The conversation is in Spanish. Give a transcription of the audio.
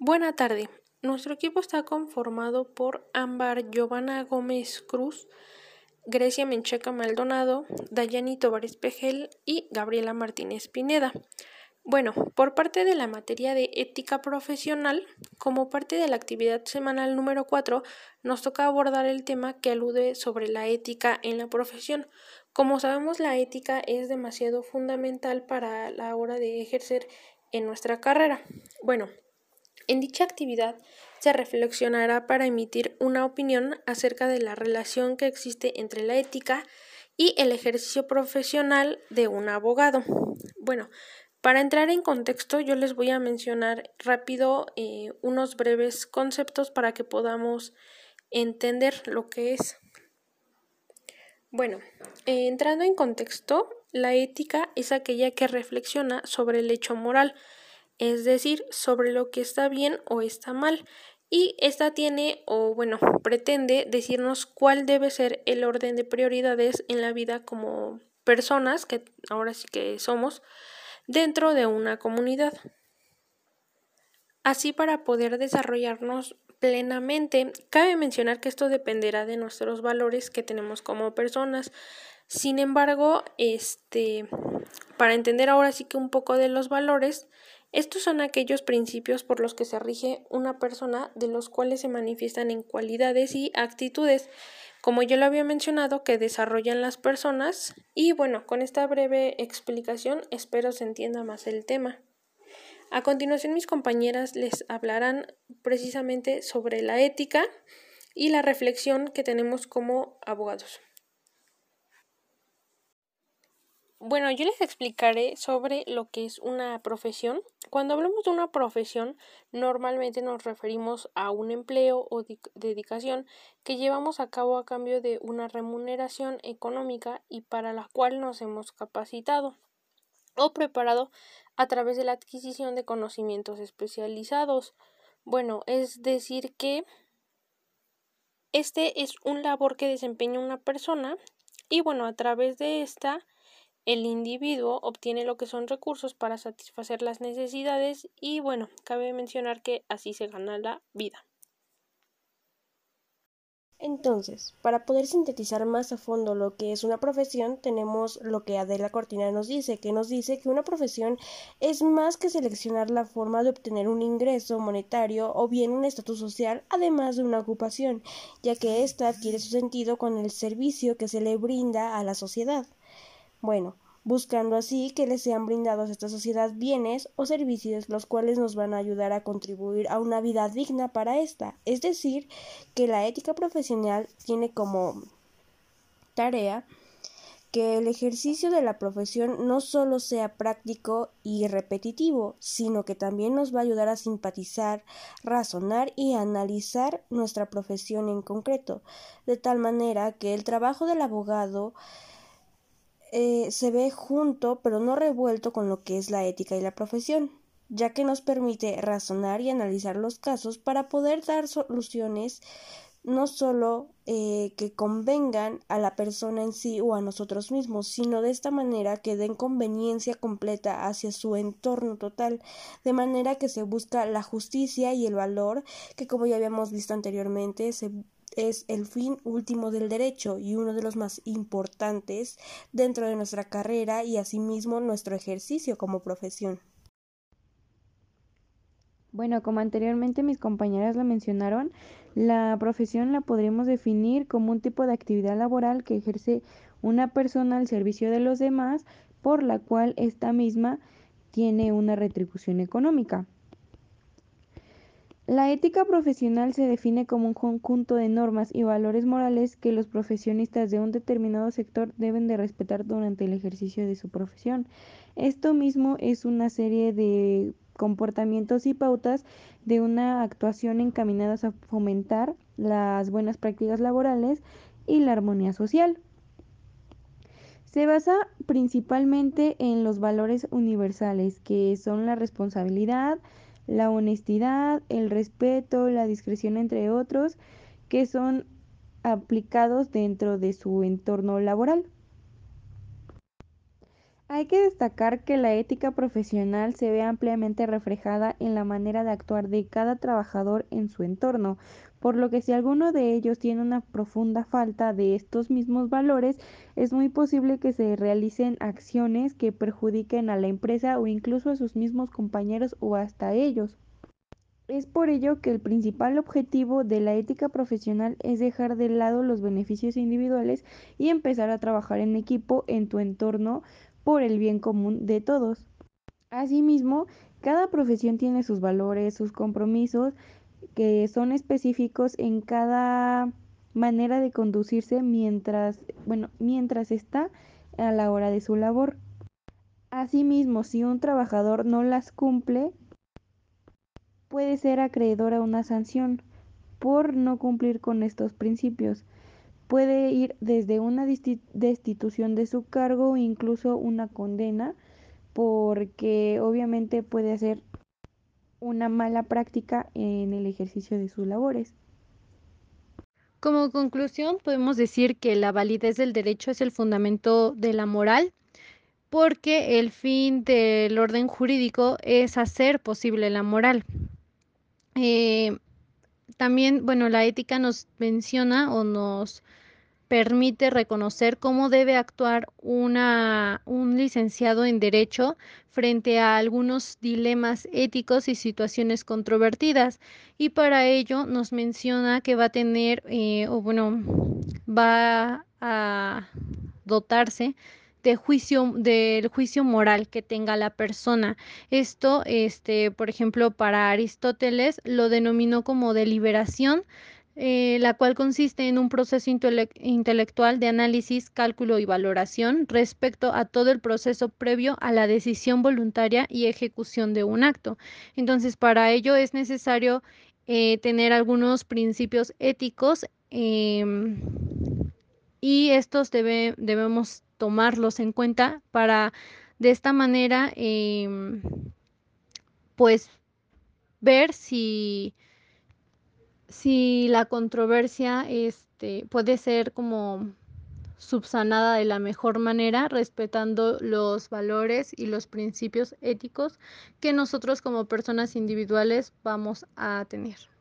Buena tarde. Nuestro equipo está conformado por Ámbar Giovanna Gómez Cruz, Grecia Mencheca Maldonado, Dayani Tovares Pejel y Gabriela Martínez Pineda. Bueno, por parte de la materia de ética profesional, como parte de la actividad semanal número 4, nos toca abordar el tema que alude sobre la ética en la profesión. Como sabemos, la ética es demasiado fundamental para la hora de ejercer en nuestra carrera. Bueno, en dicha actividad se reflexionará para emitir una opinión acerca de la relación que existe entre la ética y el ejercicio profesional de un abogado. Bueno, para entrar en contexto, yo les voy a mencionar rápido eh, unos breves conceptos para que podamos entender lo que es. Bueno, eh, entrando en contexto, la ética es aquella que reflexiona sobre el hecho moral, es decir, sobre lo que está bien o está mal, y esta tiene o bueno, pretende decirnos cuál debe ser el orden de prioridades en la vida como personas, que ahora sí que somos, dentro de una comunidad. Así para poder desarrollarnos plenamente, cabe mencionar que esto dependerá de nuestros valores que tenemos como personas. Sin embargo, este para entender ahora sí que un poco de los valores, estos son aquellos principios por los que se rige una persona, de los cuales se manifiestan en cualidades y actitudes como yo lo había mencionado, que desarrollan las personas. Y bueno, con esta breve explicación espero se entienda más el tema. A continuación mis compañeras les hablarán precisamente sobre la ética y la reflexión que tenemos como abogados. Bueno, yo les explicaré sobre lo que es una profesión. Cuando hablamos de una profesión, normalmente nos referimos a un empleo o dedicación que llevamos a cabo a cambio de una remuneración económica y para la cual nos hemos capacitado o preparado a través de la adquisición de conocimientos especializados. Bueno, es decir que este es un labor que desempeña una persona y bueno, a través de esta el individuo obtiene lo que son recursos para satisfacer las necesidades y bueno, cabe mencionar que así se gana la vida. Entonces, para poder sintetizar más a fondo lo que es una profesión, tenemos lo que Adela Cortina nos dice, que nos dice que una profesión es más que seleccionar la forma de obtener un ingreso monetario o bien un estatus social, además de una ocupación, ya que ésta adquiere su sentido con el servicio que se le brinda a la sociedad. Bueno, buscando así que les sean brindados a esta sociedad bienes o servicios los cuales nos van a ayudar a contribuir a una vida digna para esta. Es decir, que la ética profesional tiene como tarea que el ejercicio de la profesión no solo sea práctico y repetitivo, sino que también nos va a ayudar a simpatizar, razonar y analizar nuestra profesión en concreto, de tal manera que el trabajo del abogado eh, se ve junto pero no revuelto con lo que es la ética y la profesión, ya que nos permite razonar y analizar los casos para poder dar soluciones no solo eh, que convengan a la persona en sí o a nosotros mismos, sino de esta manera que den conveniencia completa hacia su entorno total, de manera que se busca la justicia y el valor que como ya habíamos visto anteriormente se es el fin último del derecho y uno de los más importantes dentro de nuestra carrera y asimismo nuestro ejercicio como profesión. Bueno, como anteriormente mis compañeras lo mencionaron, la profesión la podríamos definir como un tipo de actividad laboral que ejerce una persona al servicio de los demás, por la cual esta misma tiene una retribución económica. La ética profesional se define como un conjunto de normas y valores morales que los profesionistas de un determinado sector deben de respetar durante el ejercicio de su profesión. Esto mismo es una serie de comportamientos y pautas de una actuación encaminadas a fomentar las buenas prácticas laborales y la armonía social. Se basa principalmente en los valores universales que son la responsabilidad, la honestidad, el respeto, la discreción, entre otros, que son aplicados dentro de su entorno laboral. Hay que destacar que la ética profesional se ve ampliamente reflejada en la manera de actuar de cada trabajador en su entorno, por lo que si alguno de ellos tiene una profunda falta de estos mismos valores, es muy posible que se realicen acciones que perjudiquen a la empresa o incluso a sus mismos compañeros o hasta ellos. Es por ello que el principal objetivo de la ética profesional es dejar de lado los beneficios individuales y empezar a trabajar en equipo en tu entorno por el bien común de todos. Asimismo, cada profesión tiene sus valores, sus compromisos que son específicos en cada manera de conducirse mientras, bueno, mientras está a la hora de su labor. Asimismo, si un trabajador no las cumple, puede ser acreedor a una sanción por no cumplir con estos principios. Puede ir desde una destitución de su cargo incluso una condena, porque obviamente puede hacer una mala práctica en el ejercicio de sus labores. Como conclusión, podemos decir que la validez del derecho es el fundamento de la moral, porque el fin del orden jurídico es hacer posible la moral. Eh, también, bueno, la ética nos menciona o nos permite reconocer cómo debe actuar una, un licenciado en Derecho frente a algunos dilemas éticos y situaciones controvertidas. Y para ello nos menciona que va a tener, eh, o bueno, va a dotarse de juicio, del juicio moral que tenga la persona. Esto, este, por ejemplo, para Aristóteles lo denominó como deliberación, eh, la cual consiste en un proceso intelectual de análisis, cálculo y valoración respecto a todo el proceso previo a la decisión voluntaria y ejecución de un acto. Entonces, para ello es necesario eh, tener algunos principios éticos em, y estos debemos tomarlos en cuenta para de esta manera em, pues ver si si la controversia este puede ser como subsanada de la mejor manera, respetando los valores y los principios éticos que nosotros como personas individuales vamos a tener.